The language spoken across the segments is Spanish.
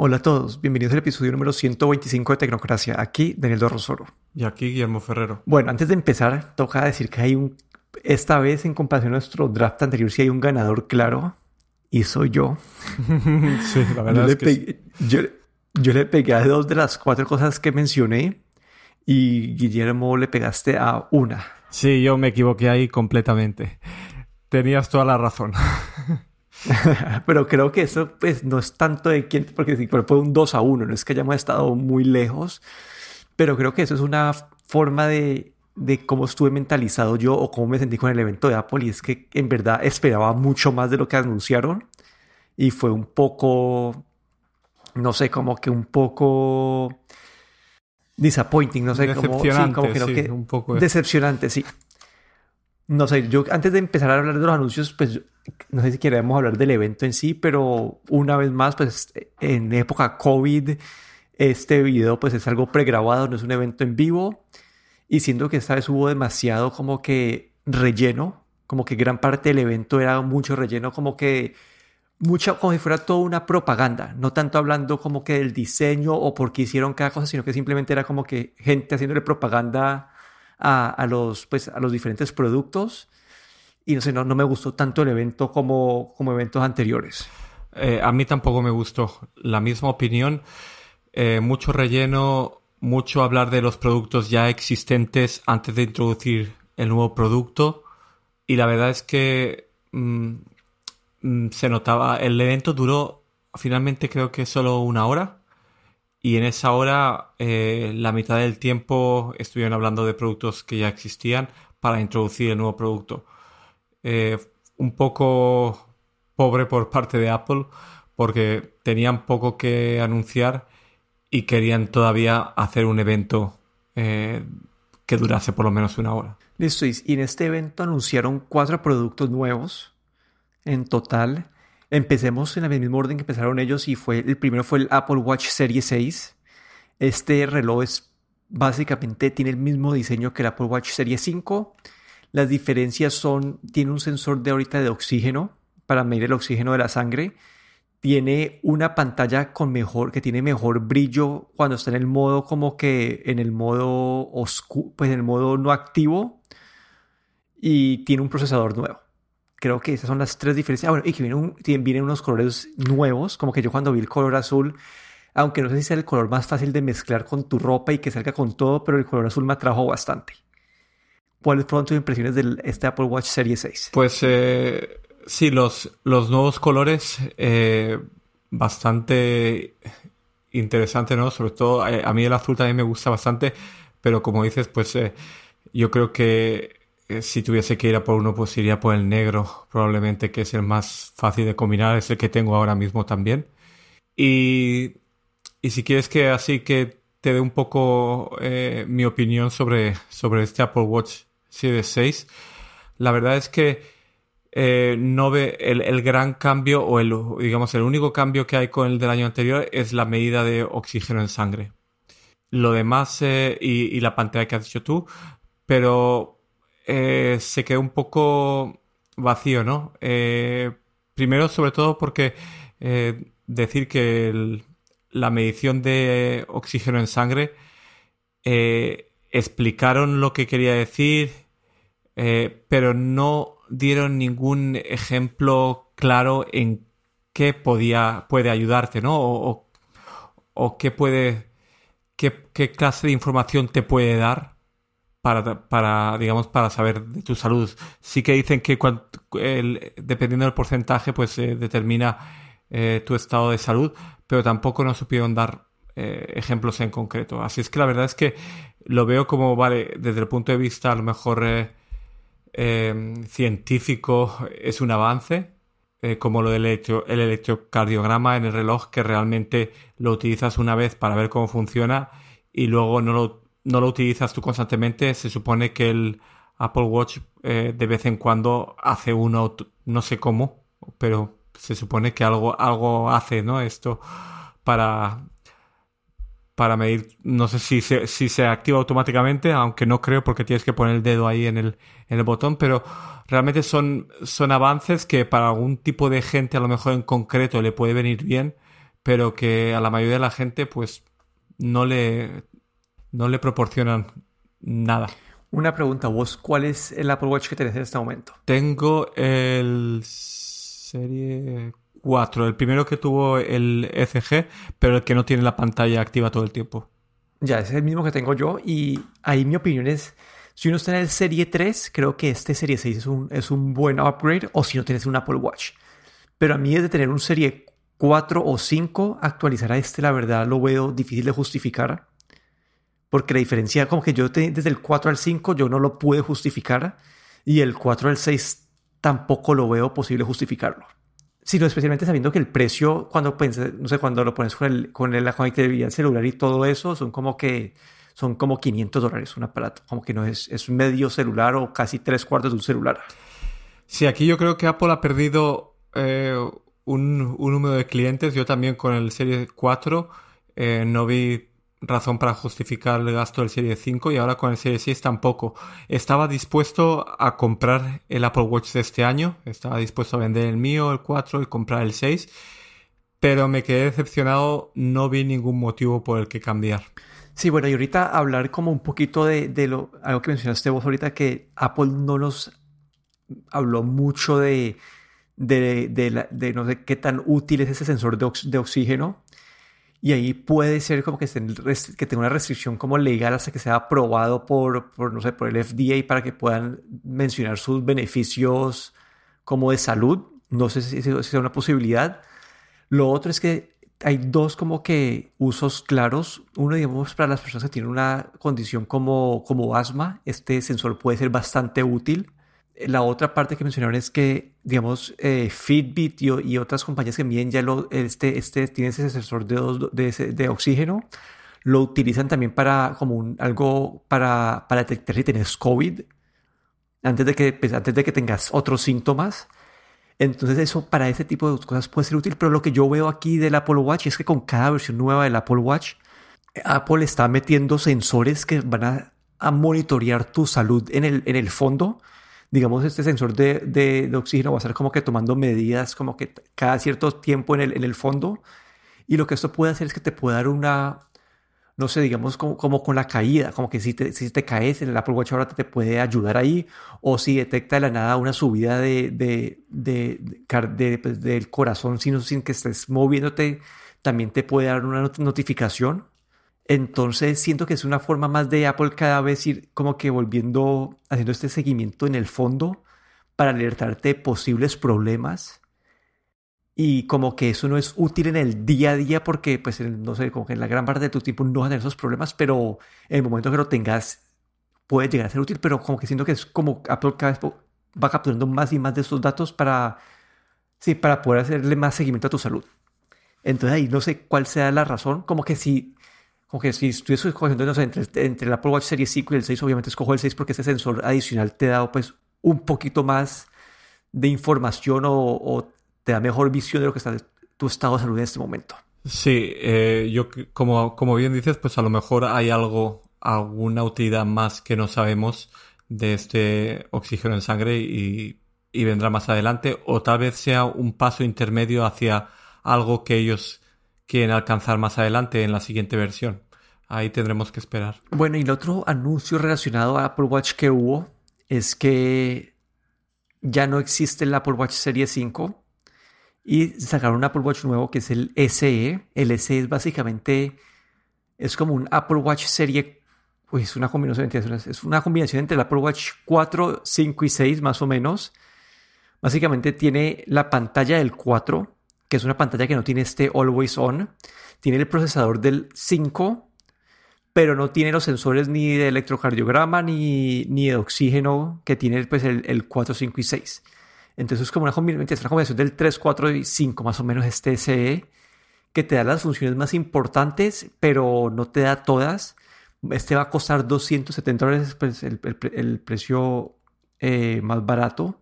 Hola a todos, bienvenidos al episodio número 125 de Tecnocracia. Aquí Daniel Dorrosoro. Y aquí Guillermo Ferrero. Bueno, antes de empezar, toca decir que hay un. Esta vez, en comparación a nuestro draft anterior, sí hay un ganador claro. Y soy yo. sí, la verdad yo es que. Yo, yo, le pegué a dos de las cuatro cosas que mencioné. Y Guillermo le pegaste a una. Sí, yo me equivoqué ahí completamente. Tenías toda la razón. Pero creo que eso pues no es tanto de quién, porque fue un 2 a 1, no es que hayamos estado muy lejos, pero creo que eso es una forma de, de cómo estuve mentalizado yo o cómo me sentí con el evento de Apple y es que en verdad esperaba mucho más de lo que anunciaron y fue un poco, no sé, como que un poco disappointing, no sé, como, sí, como sí, que un poco decepcionante, sí. No sé, yo antes de empezar a hablar de los anuncios, pues no sé si queremos hablar del evento en sí, pero una vez más, pues en época COVID, este video pues es algo pregrabado, no es un evento en vivo. Y siento que esta vez hubo demasiado como que relleno, como que gran parte del evento era mucho relleno, como que mucho, como si fuera toda una propaganda, no tanto hablando como que del diseño o por qué hicieron cada cosa, sino que simplemente era como que gente haciéndole propaganda a, a los, pues, a los diferentes productos y no sé, no, no me gustó tanto el evento como, como eventos anteriores. Eh, a mí tampoco me gustó. La misma opinión. Eh, mucho relleno, mucho hablar de los productos ya existentes antes de introducir el nuevo producto. Y la verdad es que mmm, se notaba. El evento duró finalmente creo que solo una hora. Y en esa hora, eh, la mitad del tiempo estuvieron hablando de productos que ya existían para introducir el nuevo producto eh, un poco pobre por parte de Apple porque tenían poco que anunciar y querían todavía hacer un evento eh, que durase por lo menos una hora. Listo, y en este evento anunciaron cuatro productos nuevos en total. Empecemos en el mismo orden que empezaron ellos y fue el primero fue el Apple Watch Series 6. Este reloj es básicamente tiene el mismo diseño que el Apple Watch Series 5 las diferencias son, tiene un sensor de ahorita de oxígeno para medir el oxígeno de la sangre. Tiene una pantalla con mejor, que tiene mejor brillo cuando está en el modo como que en el modo oscuro, pues en el modo no activo. Y tiene un procesador nuevo. Creo que esas son las tres diferencias. Ah, bueno, y que vienen, vienen unos colores nuevos, como que yo cuando vi el color azul, aunque no sé si sea el color más fácil de mezclar con tu ropa y que salga con todo, pero el color azul me atrajo bastante. ¿Cuáles fueron tus impresiones de este Apple Watch Series 6? Pues eh, sí, los, los nuevos colores, eh, bastante interesante, ¿no? Sobre todo, eh, a mí el azul también me gusta bastante, pero como dices, pues eh, yo creo que si tuviese que ir a por uno, pues iría por el negro, probablemente, que es el más fácil de combinar, es el que tengo ahora mismo también. Y, y si quieres que así que te dé un poco eh, mi opinión sobre, sobre este Apple Watch Series 6. La verdad es que eh, no ve el, el, gran cambio o el, digamos, el único cambio que hay con el del año anterior es la medida de oxígeno en sangre. Lo demás eh, y, y, la pantalla que has dicho tú, pero eh, se quedó un poco vacío, ¿no? Eh, primero, sobre todo porque eh, decir que el, la medición de oxígeno en sangre explicaron lo que quería decir, eh, pero no dieron ningún ejemplo claro en qué podía, puede ayudarte, ¿no? O, qué puede, qué, clase de información te puede dar para, para, digamos, para saber de tu salud. Sí que dicen que el, dependiendo del porcentaje, pues eh, determina eh, tu estado de salud, pero tampoco nos supieron dar eh, ejemplos en concreto. Así es que la verdad es que lo veo como, vale, desde el punto de vista a lo mejor eh, científico es un avance, como lo del electro, el electrocardiograma en el reloj, que realmente lo utilizas una vez para ver cómo funciona y luego no lo, no lo utilizas tú constantemente. Se supone que el Apple Watch eh, de vez en cuando hace uno, no sé cómo, pero se supone que algo, algo hace, ¿no? Esto para para medir, no sé si se, si se activa automáticamente, aunque no creo porque tienes que poner el dedo ahí en el, en el botón, pero realmente son, son avances que para algún tipo de gente a lo mejor en concreto le puede venir bien, pero que a la mayoría de la gente pues no le, no le proporcionan nada. Una pregunta, vos, ¿cuál es el Apple Watch que tenés en este momento? Tengo el serie 4, el primero que tuvo el ECG, pero el que no tiene la pantalla activa todo el tiempo. Ya, es el mismo que tengo yo y ahí mi opinión es, si uno está en el Serie 3, creo que este Serie 6 es un, es un buen upgrade o si no tienes un Apple Watch. Pero a mí desde tener un Serie 4 o 5, actualizar a este la verdad lo veo difícil de justificar. Porque la diferencia, como que yo desde el 4 al 5 yo no lo pude justificar y el 4 al 6 tampoco lo veo posible justificarlo sino especialmente sabiendo que el precio, cuando no sé, cuando lo pones con, el, con la conectividad celular y todo eso, son como que son como 500 dólares un aparato, como que no es, es medio celular o casi tres cuartos de un celular. Sí, aquí yo creo que Apple ha perdido eh, un, un, número de clientes. Yo también con el Serie 4 eh, no vi razón para justificar el gasto del Serie 5 y ahora con el Serie 6 tampoco. Estaba dispuesto a comprar el Apple Watch de este año, estaba dispuesto a vender el mío, el 4 y comprar el 6, pero me quedé decepcionado, no vi ningún motivo por el que cambiar. Sí, bueno, y ahorita hablar como un poquito de, de lo, algo que mencionaste vos ahorita, que Apple no nos habló mucho de, de, de, no sé qué tan útil es ese sensor de, de oxígeno y ahí puede ser como que, tenga una restricción como legal hasta que sea aprobado por, por, no sé, por el FDA para que puedan mencionar sus beneficios como de salud. No sé si, si sea una posibilidad. Lo otro es que hay dos como que usos claros. Uno, digamos, para las personas que tienen una condición como, como asma, este sensor puede ser bastante útil la otra parte que mencionaron es que, digamos, eh, Fitbit y, otras compañías que miden ya lo, este, este, tiene ese sensor de, de, oxígeno, lo utilizan también para como algo para, para detectar si tienes COVID antes de, que, pues, antes de que tengas otros síntomas. Entonces eso para ese tipo de cosas puede ser útil, pero lo que yo veo aquí del Apple Watch es que con cada versión nueva del Apple Watch, Apple está metiendo sensores que van a, a monitorear tu salud en el, en el fondo digamos, este sensor de, de, oxígeno va a estar como que tomando medidas como que cada cierto tiempo en el, en el fondo. Y lo que esto puede hacer es que te puede dar una, no sé, digamos, como, como con la caída, como que si te, si te caes en el Apple Watch ahora te puede ayudar ahí, o si detecta de la nada una subida de, de, de, pues, del corazón sin, sin que estés moviéndote, también te puede dar una notificación. Entonces siento que es una forma más de Apple cada vez ir como que volviendo, haciendo este seguimiento en el fondo para alertarte de posibles problemas. Y como que eso no es útil en el día a día porque, pues, no sé, como que en la gran parte de tu tiempo no vas a tener esos problemas, pero en el momento que lo tengas puede llegar a ser útil, pero como que siento que es como Apple cada vez va capturando más y más de estos datos para, sí, para poder hacerle más seguimiento a tu salud. Entonces ahí no sé cuál sea la razón, como que si como que si estuviese escogiendo entre, entre, el Apple Watch Series 5 y el 6, obviamente escojo el 6 porque ese sensor adicional te da pues un poquito más de información o, te da mejor visión de lo que está tu estado de salud en este momento. Sí, eh, yo como, como bien dices, pues a lo mejor hay algo, alguna utilidad más que no sabemos de este oxígeno en sangre y, y vendrá más adelante, o tal vez sea un paso intermedio hacia algo que ellos quieren alcanzar más adelante en la siguiente versión. Ahí tendremos que esperar. Bueno, y el otro anuncio relacionado a Apple Watch que hubo es que ya no existe el Apple Watch Serie 5 y sacaron un Apple Watch nuevo que es el SE. El SE es básicamente es como un Apple Watch Serie pues una combinación es una combinación entre el Apple Watch 4, 5 y 6 más o menos. Básicamente tiene la pantalla del 4 que es una pantalla que no tiene este Always On. Tiene el procesador del 5, pero no tiene los sensores ni de electrocardiograma ni, ni de oxígeno que tiene pues, el, el 4, 5 y 6. Entonces es como una combinación, una combinación del 3, 4 y 5 más o menos este SE que te da las funciones más importantes, pero no te da todas. Este va a costar 270 dólares, pues el, el, precio eh, más barato.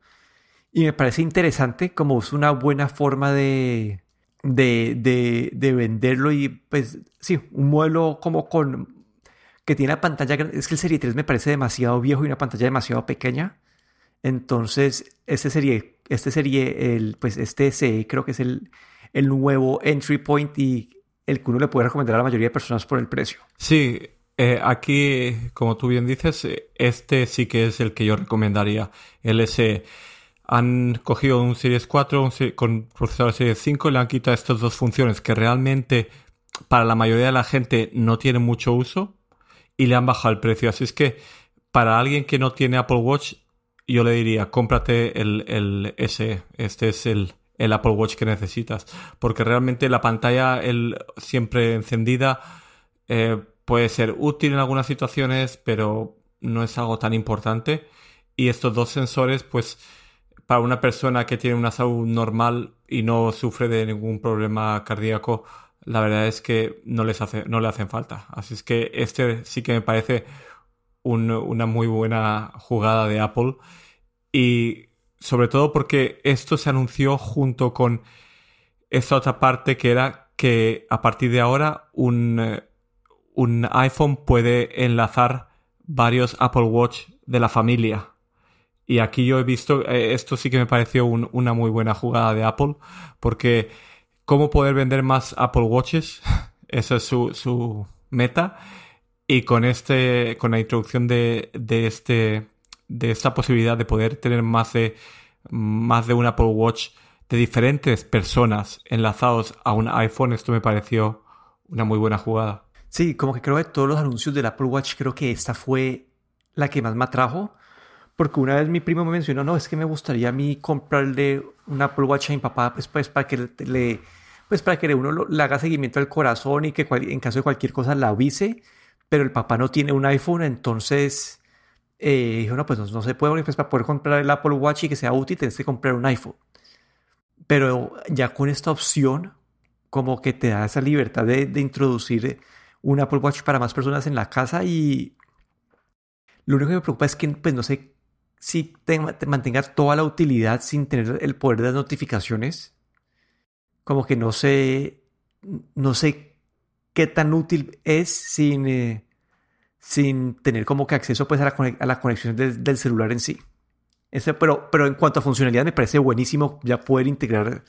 Y me parece interesante como es una buena forma de, de, de, venderlo y pues sí, un modelo como con que tiene la pantalla, es que el Serie 3 me parece demasiado viejo y una pantalla demasiado pequeña. Entonces, este sería, este sería el, pues este SE creo que es el, el nuevo entry point y el que uno le puede recomendar a la mayoría de personas por el precio. Sí, eh, aquí, como tú bien dices, este sí que es el que yo recomendaría, el SE han cogido un Series 4 con procesador Series 5 y le han quitado estas dos funciones que realmente para la mayoría de la gente no tienen mucho uso y le han bajado el precio. Así es que para alguien que no tiene Apple Watch, yo le diría, cómprate el, el SE. Este es el, el Apple Watch que necesitas. Porque realmente la pantalla el, siempre encendida eh, puede ser útil en algunas situaciones, pero no es algo tan importante. Y estos dos sensores, pues para una persona que tiene una salud normal y no sufre de ningún problema cardíaco, la verdad es que no, les hace, no le hacen falta. Así es que este sí que me parece una muy buena jugada de Apple. Y sobre todo porque esto se anunció junto con esta otra parte que era que a partir de ahora un, un iPhone puede enlazar varios Apple Watch de la familia. Y aquí yo he visto, eh, esto sí que me pareció una muy buena jugada de Apple, porque cómo poder vender más Apple Watches, esa es su, su meta. Y con este, con la introducción de, de este, de esta posibilidad de poder tener más de, más de un Apple Watch de diferentes personas enlazados a un iPhone, esto me pareció una muy buena jugada. Sí, como que creo que todos los anuncios del Apple Watch, creo que esta fue la que más me porque una vez mi primo me mencionó, no, es que me gustaría a mí comprarle un Apple Watch a mi papá, pues, pues para que le, pues para que uno le haga seguimiento al corazón y que en caso de cualquier cosa la avise, pero el papá no tiene un iPhone, entonces eh, dijo, no, pues no, se puede, pues para poder comprar el Apple Watch y que sea útil, tienes que comprar un iPhone. Pero ya con esta opción, como que te da esa libertad de, de introducir un Apple Watch para más personas en la casa y lo único que me preocupa es que, pues no sé si te, mantenga toda la utilidad sin tener el poder de las notificaciones. Como que no sé, no sé qué tan útil es sin, eh, sin tener como que acceso pues a la, a la conexión del celular en sí. Ese, pero, pero en cuanto a funcionalidad me parece buenísimo ya poder integrar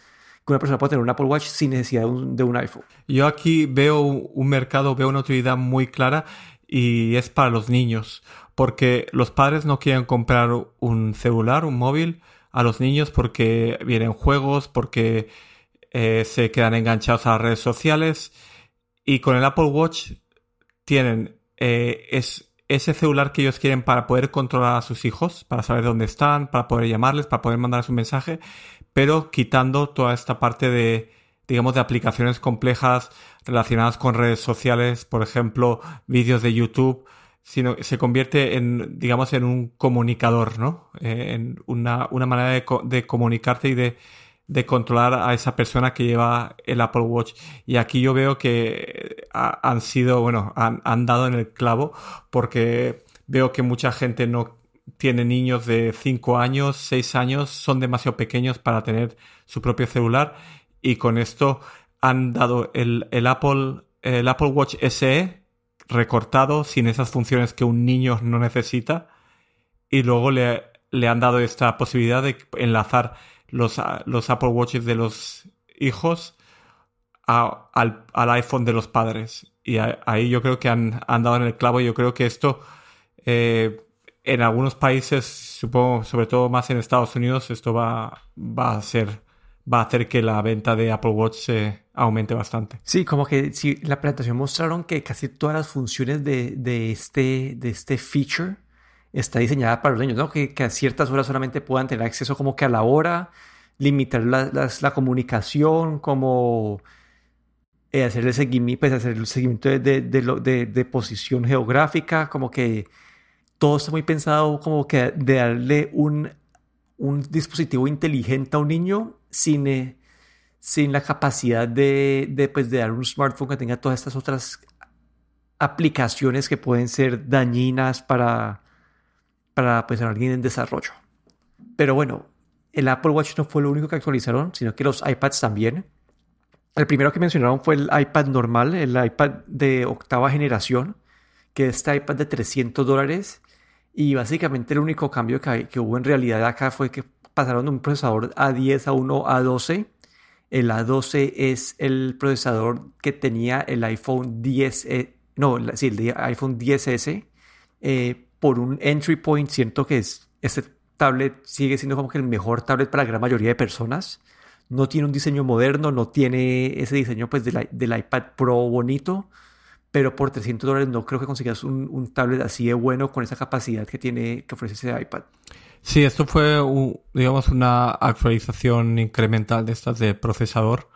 que una persona pueda tener un Apple Watch sin necesidad de un, de un iPhone. Yo aquí veo un mercado, veo una utilidad muy clara y es para los niños porque los padres no quieren comprar un celular, un móvil a los niños porque vienen juegos, porque eh, se quedan enganchados a las redes sociales y con el Apple Watch tienen eh, es, ese celular que ellos quieren para poder controlar a sus hijos, para saber dónde están, para poder llamarles, para poder mandarles un mensaje, pero quitando toda esta parte de, digamos, de aplicaciones complejas relacionadas con redes sociales, por ejemplo, vídeos de YouTube, sino se convierte en, digamos, en un comunicador, ¿no? Eh, en una, una manera de, comunicarte y de, de, controlar a esa persona que lleva el Apple Watch. Y aquí yo veo que han sido, bueno, han, han dado en el clavo porque veo que mucha gente no tiene niños de 5 años, 6 años, son demasiado pequeños para tener su propio celular y con esto han dado el, el Apple, el Apple Watch SE recortado, sin esas funciones que un niño no necesita. Y luego le, le han dado esta posibilidad de enlazar los, los Apple Watches de los hijos al, iPhone de los padres. Y ahí yo creo que han, han, dado en el clavo. Yo creo que esto eh, en algunos países, supongo, sobre todo más en Estados Unidos, esto va, va a ser va a hacer que la venta de Apple Watch se aumente bastante. Sí, como que si la presentación mostraron que casi todas las funciones de, de, este, de este feature está diseñada para los niños, ¿no? Que, que, a ciertas horas solamente puedan tener acceso como que a la hora, limitar la, la, comunicación, como eh, hacer, el seguimiento, pues, hacer el seguimiento de, de, de, posición geográfica, como que todo está muy pensado como que de darle un, un dispositivo inteligente a un niño sin, sin la capacidad de, de, pues, de dar un smartphone que tenga todas estas otras aplicaciones que pueden ser dañinas para, para pues, alguien en desarrollo. Pero bueno, el Apple Watch no fue lo único que actualizaron, sino que los iPads también. El primero que mencionaron fue el iPad normal, el iPad de octava generación, que es este iPad de 300 dólares. Y básicamente el único cambio que, que hubo en realidad acá fue que pasaron de un procesador A10 a uno A12. El A12 es el procesador que tenía el iPhone 10, e, no, sí, el iPhone 10S. Eh, por un entry point, siento que es, este tablet sigue siendo como que el mejor tablet para la gran mayoría de personas no tiene un diseño moderno, no tiene ese diseño pues del, iPad Pro bonito, pero por 300 dólares no creo que consigas un, tablet así de bueno con esa capacidad que tiene que ofrece ese iPad. Sí, esto fue, digamos, una actualización incremental de estas de procesador.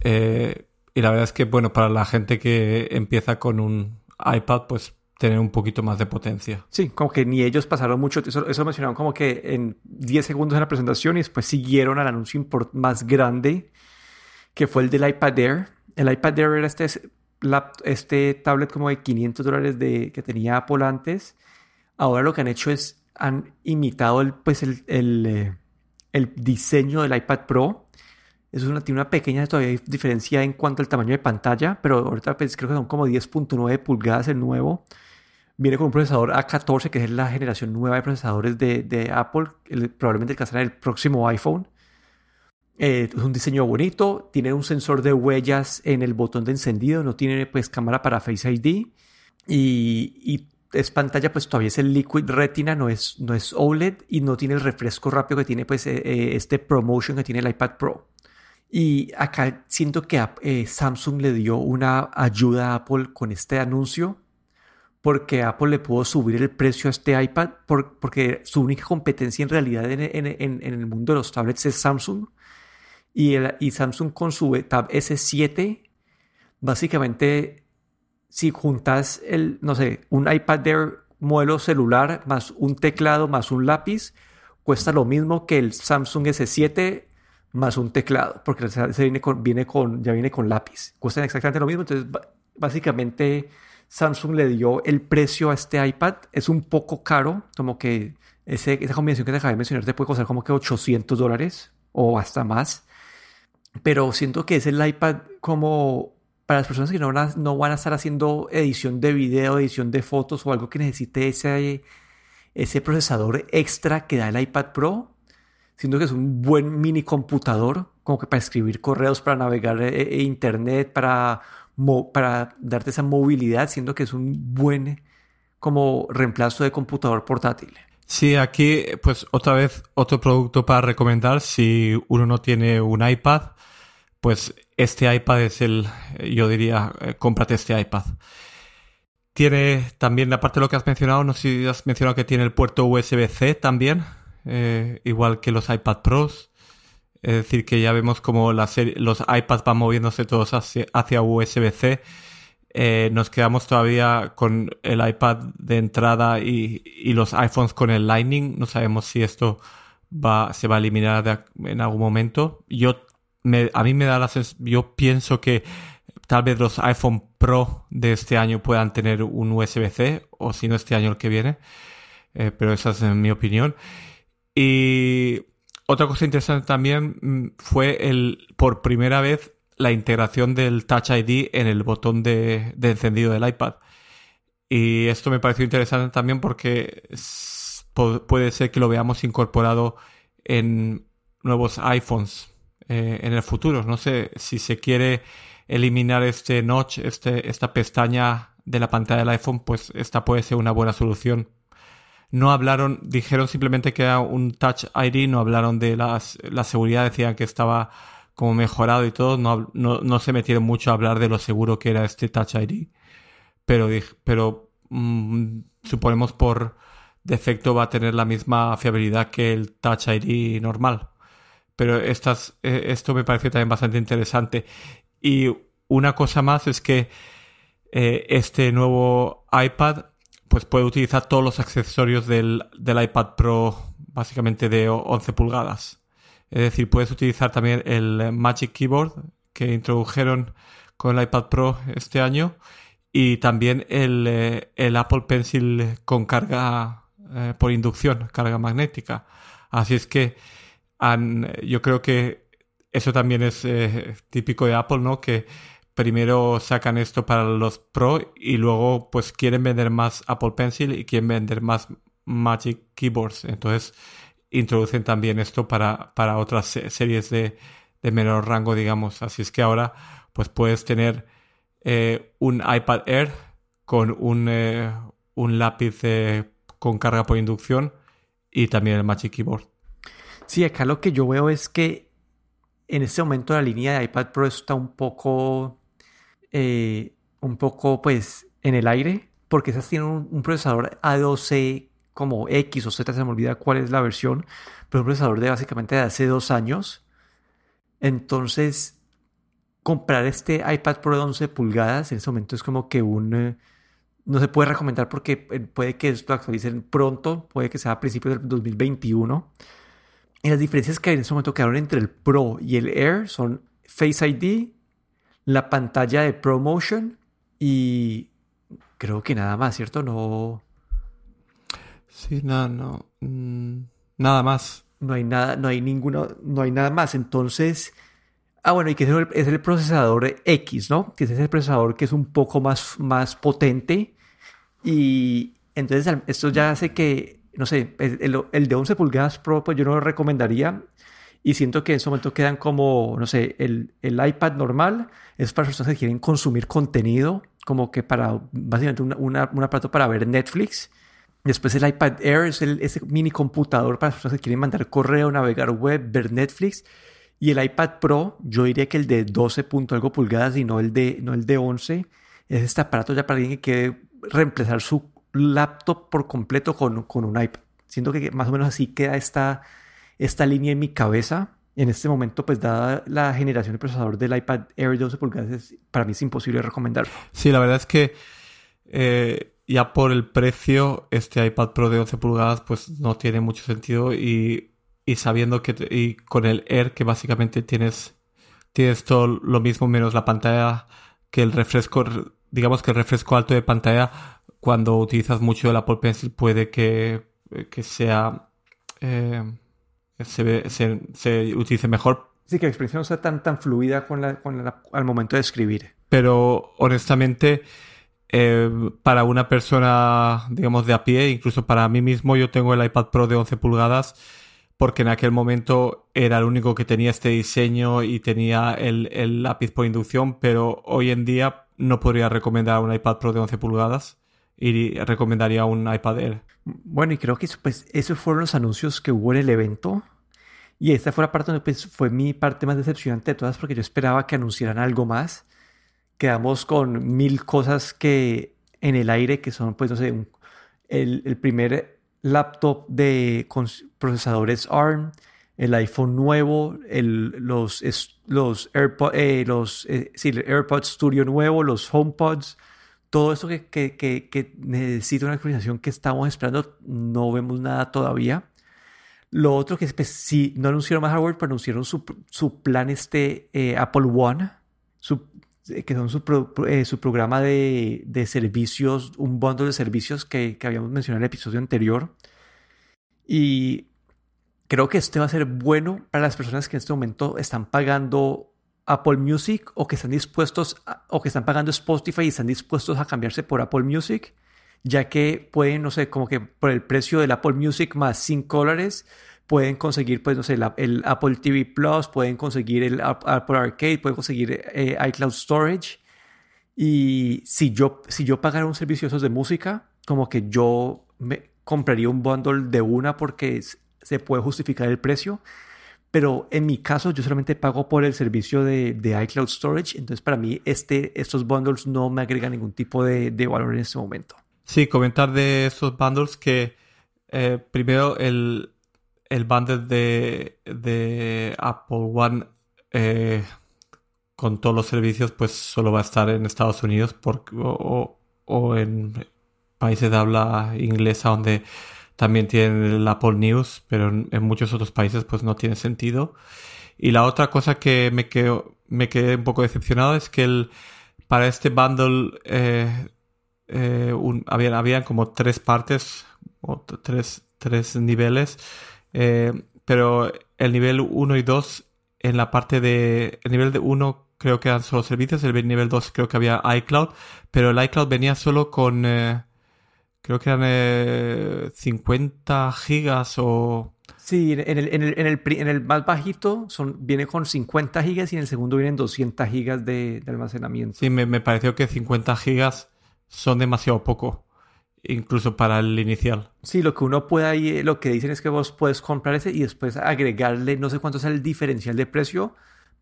Eh, y la verdad es que, bueno, para la gente que empieza con un iPad, pues tener un poquito más de potencia. Sí, como que ni ellos pasaron mucho, eso, eso mencionaron como que en 10 segundos en la presentación y después siguieron al anuncio más grande que fue el del iPad Air. El iPad Air era este, este tablet como de 500 dólares de, que tenía Apple antes. Ahora lo que han hecho es, han imitado el, pues el, el, eh, el diseño del iPad Pro. Es una, tiene una pequeña todavía diferencia en cuanto al tamaño de pantalla, pero ahorita pues, creo que son como 10.9 pulgadas el nuevo. Viene con un procesador A14, que es la generación nueva de procesadores de, Apple, probablemente alcanzará el próximo iPhone. Eh, es un diseño bonito, tiene un sensor de huellas en el botón de encendido, no tiene pues cámara para Face ID y, es pantalla pues todavía es el Liquid Retina, no es, no es OLED y no tiene el refresco rápido que tiene pues eh, eh, este ProMotion que tiene el iPad Pro. Y acá siento que Samsung le dio una ayuda a Apple con este anuncio porque Apple le pudo subir el precio a este iPad porque su única competencia en realidad en, el mundo de los tablets es Samsung y, y Samsung con su Tab S7 básicamente si juntas el no sé un iPad Air modelo celular más un teclado más un lápiz cuesta lo mismo que el Samsung S7 más un teclado porque se viene con, viene con ya viene con lápiz cuestan exactamente lo mismo entonces básicamente Samsung le dio el precio a este iPad. Es un poco caro, como que ese, esa combinación que te acabé de mencionar te puede costar como que 800 dólares o hasta más. Pero siento que es el iPad como para las personas que no van, a, no van a estar haciendo edición de video, edición de fotos o algo que necesite ese, ese procesador extra que da el iPad Pro. Siento que es un buen mini computador, como que para escribir correos, para navegar eh, internet, para para darte esa movilidad, siendo que es un buen como reemplazo de computador portátil. Sí, aquí pues otra vez otro producto para recomendar si uno no tiene un iPad, pues este iPad es el, yo diría, eh, cómprate este iPad. Tiene también, aparte de lo que has mencionado, no sé si has mencionado que tiene el puerto USB-C también, eh, igual que los iPad Pros. Es decir, que ya vemos como los iPads van moviéndose todos hacia, USB-C. Eh, nos quedamos todavía con el iPad de entrada y, los iPhones con el Lightning. No sabemos si esto va, se va a eliminar en algún momento. Yo, a mí me da la yo pienso que tal vez los iPhone Pro de este año puedan tener un USB-C, o si no este año el que viene. Eh, pero esa es mi opinión. Y otra cosa interesante también mm, fue el por primera vez la integración del Touch ID en el botón de, encendido del iPad. Y esto me pareció interesante también porque puede ser que lo veamos incorporado en nuevos iPhones eh, en el futuro. No sé si se quiere eliminar este notch, este, esta pestaña de la pantalla del iPhone, pues esta puede ser una buena solución no hablaron, dijeron simplemente que era un Touch ID, no hablaron de las, la seguridad, decían que estaba como mejorado y todo, no, no, se metieron mucho a hablar de lo seguro que era este Touch ID, pero, pero mm, suponemos por defecto va a tener la misma fiabilidad que el Touch ID normal. Pero estas, e, esto me pareció también bastante interesante. Y una cosa más es que eh, este nuevo iPad pues puede utilizar todos los accesorios del, iPad Pro básicamente de 11 pulgadas. Es decir, puedes utilizar también el Magic Keyboard que introdujeron con el iPad Pro este año y también el, eh, Apple Pencil con carga eh, por inducción, carga magnética. Así es que yo creo que eso también es eh, típico de Apple, ¿no? Que primero sacan esto para los Pro y luego pues quieren vender más Apple Pencil y quieren vender más Magic Keyboards. Entonces introducen también esto para, para otras series de, de menor rango, digamos. Así es que ahora pues puedes tener eh, un iPad Air con un, eh, un lápiz con carga por inducción y también el Magic Keyboard. Sí, acá lo que yo veo es que en este momento la línea de iPad Pro está un poco eh, un poco pues en el aire, porque esas tienen un, procesador A12 como X o Z, se me olvida cuál es la versión, pero un procesador de básicamente de hace dos años. Entonces, comprar este iPad Pro de 11 pulgadas en este momento es como que un... Eh, no se puede recomendar porque eh, puede que esto actualicen pronto, puede que sea a principios del 2021. Y las diferencias que hay en este momento quedaron entre el Pro y el Air son Face ID, la pantalla de ProMotion y creo que nada más, ¿cierto? No. Sí, nada, no. Mm, nada más. No hay nada, no hay ninguno, no hay nada más. Entonces. Ah, bueno, y que es el, procesador X, ¿no? Que es ese procesador que es un poco más, más potente. Y entonces esto ya hace que, no sé, el, el de 11 pulgadas Pro, pues yo no lo recomendaría. Y siento que en ese momento quedan como, no sé, el, el iPad normal es para personas que quieren consumir contenido, como que para, básicamente, un aparato para ver Netflix. Después el iPad Air es el, ese mini computador para personas que quieren mandar correo, navegar web, ver Netflix. Y el iPad Pro, yo diría que el de 12 algo pulgadas y no el de, no el de 11, es este aparato ya para alguien que quiere reemplazar su laptop por completo con, con un iPad. Siento que más o menos así queda esta esta línea en mi cabeza. En este momento, pues dada la generación de procesador del iPad Air 12 pulgadas, para mí es imposible recomendarlo. Sí, la verdad es que eh, ya por el precio, este iPad Pro de 11 pulgadas pues no tiene mucho sentido y, sabiendo que y con el Air que básicamente tienes, tienes todo lo mismo menos la pantalla que el refresco, digamos que el refresco alto de pantalla cuando utilizas mucho el Apple Pencil puede que, que sea... Eh, se, se, se utilice mejor. Sí, que la experiencia no sea tan, tan fluida con la, con la, al momento de escribir. Pero honestamente, eh, para una persona, digamos, de a pie, incluso para mí mismo, yo tengo el iPad Pro de 11 pulgadas porque en aquel momento era el único que tenía este diseño y tenía el, el lápiz por inducción, pero hoy en día no podría recomendar un iPad Pro de 11 pulgadas y recomendaría un iPad Air. Bueno, y creo que pues, esos fueron los anuncios que hubo en el evento. Y esta fue la parte donde pues, fue mi parte más decepcionante de todas porque yo esperaba que anunciaran algo más. Quedamos con mil cosas que en el aire, que son, pues, no sé, el, primer laptop de procesadores ARM, el iPhone nuevo, los, los, eh, los eh, el AirPods Studio nuevo, los HomePods todo esto que, que, necesita una actualización que estamos esperando, no vemos nada todavía. Lo otro que es, pues, sí, no anunciaron más hardware, pero anunciaron su, su plan este eh, Apple One, su, que son su, eh, su programa de, de, servicios, un bundle de servicios que, que habíamos mencionado en el episodio anterior. Y creo que este va a ser bueno para las personas que en este momento están pagando Apple Music o que están dispuestos o que están pagando Spotify y están dispuestos a cambiarse por Apple Music, ya que pueden, no sé, como que por el precio del Apple Music más 5 dólares, pueden conseguir, pues, no sé, el, Apple TV Plus, pueden conseguir el Apple Arcade, pueden conseguir eh, iCloud Storage. Y si yo, si yo pagara un servicio de música, como que yo me compraría un bundle de una porque se puede justificar el precio pero en mi caso yo solamente pago por el servicio de, iCloud Storage, entonces para mí este, estos bundles no me agregan ningún tipo de, valor en este momento. Sí, comentar de estos bundles que eh, primero el, el bundle de, Apple One eh, con todos los servicios pues solo va a estar en Estados Unidos o, o en países de habla inglesa donde también tienen el Apple News, pero en, muchos otros países pues no tiene sentido. Y la otra cosa que me, quedo, me quedé un poco decepcionado es que el, para este bundle eh, eh, habían, como tres partes, o tres, tres niveles, eh, pero el nivel 1 y 2 en la parte de el nivel de 1 creo que eran solo servicios, el nivel 2 creo que había iCloud, pero el iCloud venía solo con eh, creo que eran 50 gigas o Sí, en el, en el, en el, en el más bajito son, viene con 50 gigas y en el segundo vienen 200 gigas de, de almacenamiento. Sí, me, me, pareció que 50 gigas son demasiado poco, incluso para el inicial. Sí, lo que uno puede ahí, lo que dicen es que vos puedes comprar ese y después agregarle, no sé cuánto es el diferencial de precio,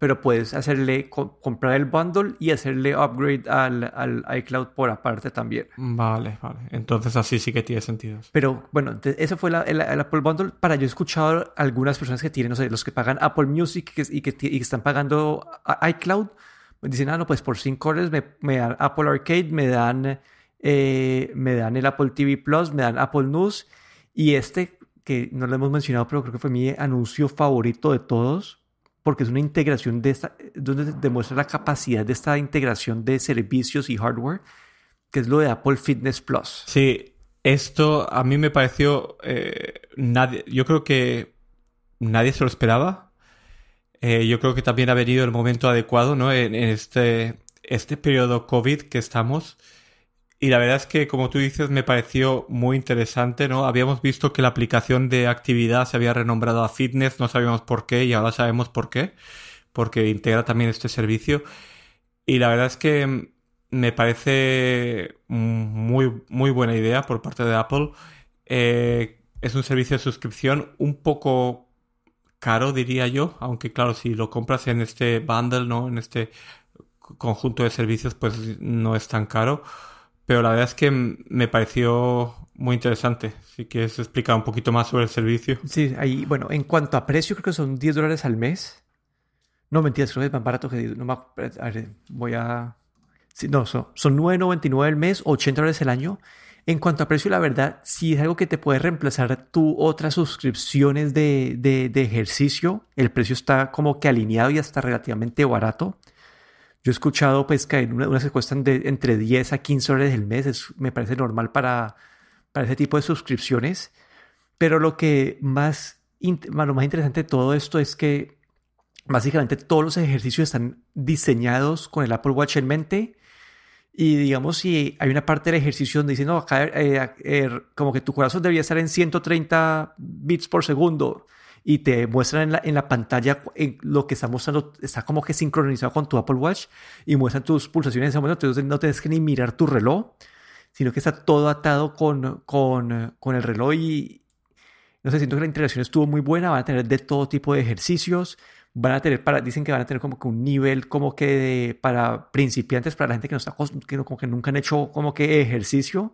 pero puedes hacerle, comprar el bundle y hacerle upgrade al, al, iCloud por aparte también. Vale, vale. Entonces así sí que tiene sentido. Pero bueno, eso fue el, Apple Bundle. Para yo he escuchado algunas personas que tienen, no sé, los que pagan Apple Music y, que, y que están pagando iCloud, dicen, ah, no, pues por 5 dólares me, me, dan Apple Arcade, me dan, eh, me dan el Apple TV Plus, me dan Apple News y este que no lo hemos mencionado, pero creo que fue mi anuncio favorito de todos porque es una integración de esta, donde demuestra la capacidad de esta integración de servicios y hardware, que es lo de Apple Fitness Plus. Sí, esto a mí me pareció, eh, nadie, yo creo que nadie se lo esperaba. Eh, yo creo que también ha venido el momento adecuado, ¿no? En, en este, este periodo COVID que estamos. Y la verdad es que, como tú dices, me pareció muy interesante, ¿no? Habíamos visto que la aplicación de actividad se había renombrado a Fitness, no sabíamos por qué y ahora sabemos por qué, porque integra también este servicio. Y la verdad es que me parece muy, muy buena idea por parte de Apple. Eh, es un servicio de suscripción un poco caro, diría yo, aunque claro, si lo compras en este bundle, ¿no? En este conjunto de servicios, pues no es tan caro pero la verdad es que me pareció muy interesante. Si quieres explicar un poquito más sobre el servicio. Sí, ahí, bueno, en cuanto a precio, creo que son 10 dólares al mes. No, mentiras, creo que es más barato que... No, a ver, voy a... No, son, son 9.99 al mes, 80 dólares al año. En cuanto a precio, la verdad, si es algo que te puede reemplazar tu otras suscripciones de, de, de ejercicio, el precio está como que alineado y hasta relativamente barato. Yo he escuchado pues que unas una se cuestan de entre 10 a 15 dólares el mes, me parece normal para, para ese tipo de suscripciones, pero lo que más, lo más interesante de todo esto es que básicamente todos los ejercicios están diseñados con el Apple Watch en mente. Y digamos si hay una parte del ejercicio donde dice, no, acá eh, eh, como que tu corazón debería estar en 130 bits por segundo y te muestran en la, en la pantalla lo que está mostrando, está como que sincronizado con tu Apple Watch y muestran tus pulsaciones en ese momento, entonces no tienes que ni mirar tu reloj, sino que está todo atado con, con, con el reloj y no sé, siento que la integración estuvo muy buena, van a tener de todo tipo de ejercicios, van a tener para, dicen que van a tener como que un nivel como que para principiantes, para la gente que no está, que como que nunca han hecho como que ejercicio,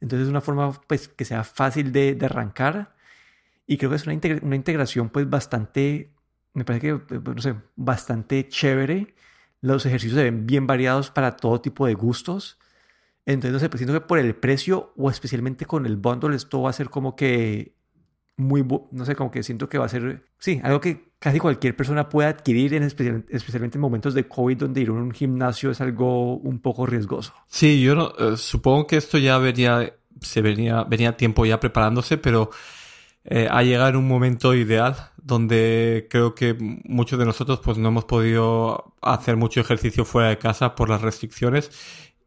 entonces es una forma pues que sea fácil de, de arrancar y creo que es una, una integración pues bastante, me parece que, eh, no sé, bastante chévere. Los ejercicios se ven bien variados para todo tipo de gustos. Entonces, no sé, pues siento que por el precio o especialmente con el bundle, esto va a ser como que muy, no sé, como que siento que va a ser, sí, algo que casi cualquier persona puede adquirir, en especial, especialmente en momentos de COVID donde ir a un gimnasio es algo un poco riesgoso. Sí, yo no, eh, supongo que esto ya venía, se venía, venía tiempo ya preparándose, pero eh, ha llegado en un momento ideal donde creo que muchos de nosotros pues no hemos podido hacer mucho ejercicio fuera de casa por las restricciones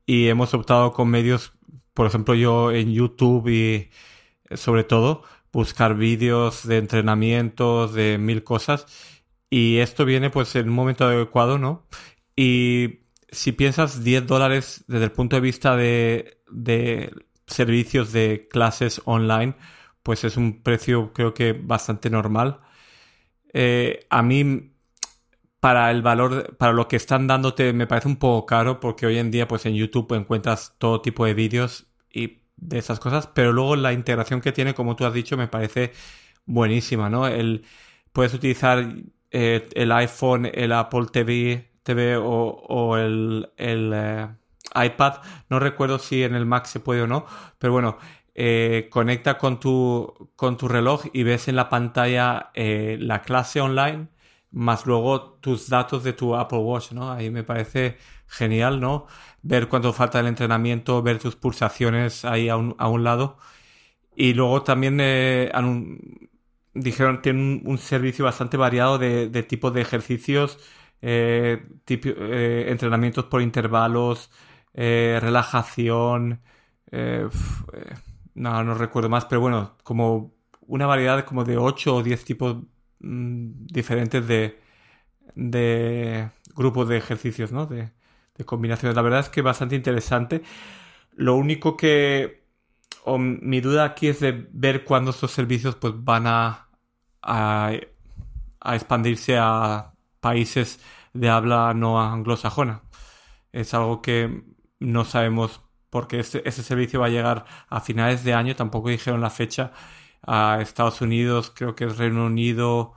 y hemos optado con medios, por ejemplo yo en YouTube y eh, sobre todo buscar vídeos de entrenamientos, de mil cosas y esto viene pues en un momento adecuado, ¿no? Y si piensas 10 dólares desde el punto de vista de, de servicios de clases online, pues es un precio creo que bastante normal. Eh, a mí, para el valor, para lo que están dándote, me parece un poco caro porque hoy en día pues en YouTube encuentras todo tipo de vídeos y de esas cosas, pero luego la integración que tiene, como tú has dicho, me parece buenísima, ¿no? El, puedes utilizar eh, el iPhone, el Apple TV, TV o, el, eh, iPad. No recuerdo si en el Mac se puede o no, pero bueno, eh, conecta con tu, con tu reloj y ves en la pantalla eh, la clase online más luego tus datos de tu Apple Watch, ¿no? Ahí me parece genial, ¿no? Ver cuánto falta el entrenamiento, ver tus pulsaciones ahí a un, a un lado. Y luego también eh, dijeron tienen un, servicio bastante variado de, tipos de ejercicios, eh, eh, entrenamientos por intervalos, relajación, no, no recuerdo más, pero bueno, como una variedad como de 8 o 10 tipos mm, diferentes de, de grupos de ejercicios, ¿no? De, de combinaciones. La verdad es que bastante interesante. Lo único que o mi duda aquí es de ver cuándo estos servicios pues van a, a, expandirse a países de habla no anglosajona. Es algo que no sabemos porque ese, servicio va a llegar a finales de año, tampoco dijeron la fecha, a Estados Unidos, creo que es Reino Unido,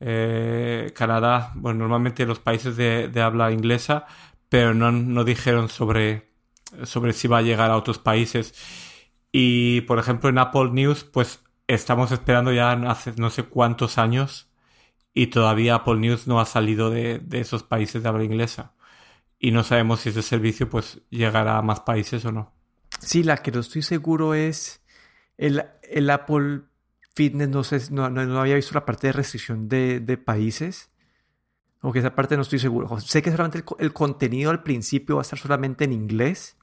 eh, Canadá, bueno, normalmente los países de, de habla inglesa, pero no, no dijeron sobre, sobre si va a llegar a otros países. Y por ejemplo en Apple News, pues estamos esperando ya hace no sé cuántos años y todavía Apple News no ha salido de, esos países de habla inglesa. Y no sabemos si ese servicio pues llegará a más países o no. Sí, la que no estoy seguro es el, el Apple Fitness, no sé, no, no, había visto la parte de restricción de, de países. Aunque esa parte no estoy seguro. Sé que solamente el, contenido al principio va a estar solamente en inglés,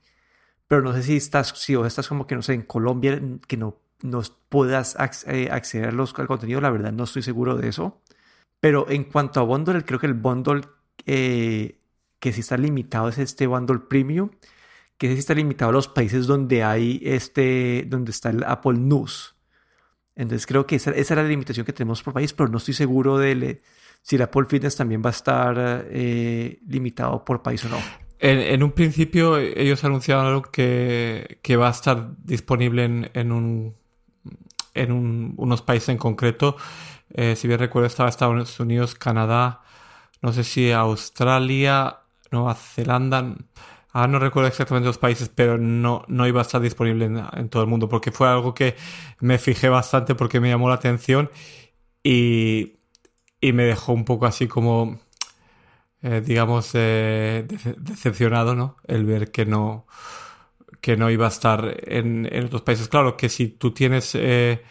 pero no sé si estás, si vos estás como que no sé, en Colombia, que no, no puedas eh, acceder al contenido, la verdad no estoy seguro de eso. Pero en cuanto a bundle, creo que el bundle eh, que sí está limitado es este bundle premium, que sí está limitado a los países donde hay este, donde está el Apple News. Entonces creo que esa, esa es la limitación que tenemos por país, pero no estoy seguro de si el Apple Fitness también va a estar eh, limitado por país o no. En, un principio ellos anunciaron que, que va a estar disponible en, en, un, en unos países en concreto. Eh, si bien recuerdo estaba Estados Unidos, Canadá, no sé si Australia, Nueva Zelanda. Ah, no recuerdo exactamente los países, pero no, no iba a estar disponible en, todo el mundo, porque fue algo que me fijé bastante porque me llamó la atención y, y me dejó un poco así como eh, digamos, eh, decepcionado, ¿no? El ver que no, que no iba a estar en, en otros países. Claro que si tú tienes eh,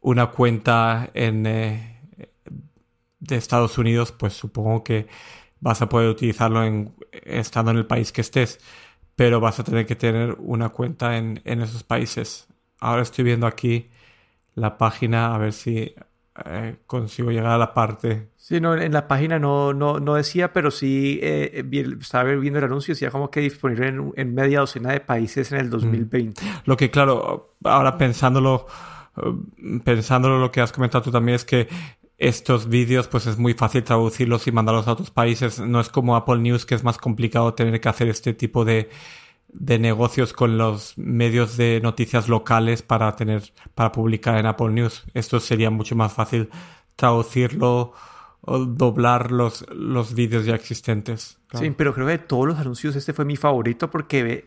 una cuenta en, de Estados Unidos, pues supongo que vas a poder utilizarlo en, estando en el país que estés, pero vas a tener que tener una cuenta en, en esos países. Ahora estoy viendo aquí la página a ver si eh, consigo llegar a la parte. Sí, no, en la página no, no, no decía, pero sí eh, estaba viendo el anuncio, decía como que disponible en, media docena de países en el 2020. Mm. Lo que, claro, ahora pensándolo, eh, pensándolo lo que has comentado tú también es que estos vídeos pues es muy fácil traducirlos y mandarlos a otros países. No es como Apple News que es más complicado tener que hacer este tipo de, de negocios con los medios de noticias locales para tener para publicar en Apple News. Esto sería mucho más fácil traducirlo o doblar los, los vídeos ya existentes. Sí, pero creo que de todos los anuncios este fue mi favorito porque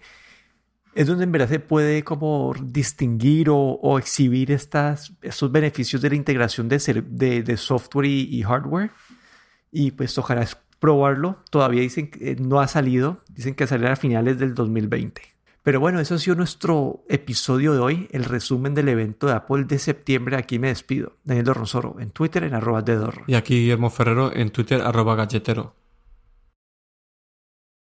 es donde en verdad se puede como distinguir o, exhibir estos beneficios de la integración de, software y, hardware. Y pues ojalá probarlo. Todavía dicen que eh, no ha salido. Dicen que saldrá a finales del 2020. Pero bueno, eso ha sido nuestro episodio de hoy, el resumen del evento de Apple de septiembre. Aquí me despido. Daniel Dorronsoro, en Twitter en arroba Y aquí Guillermo Ferrero en Twitter arroba galletero.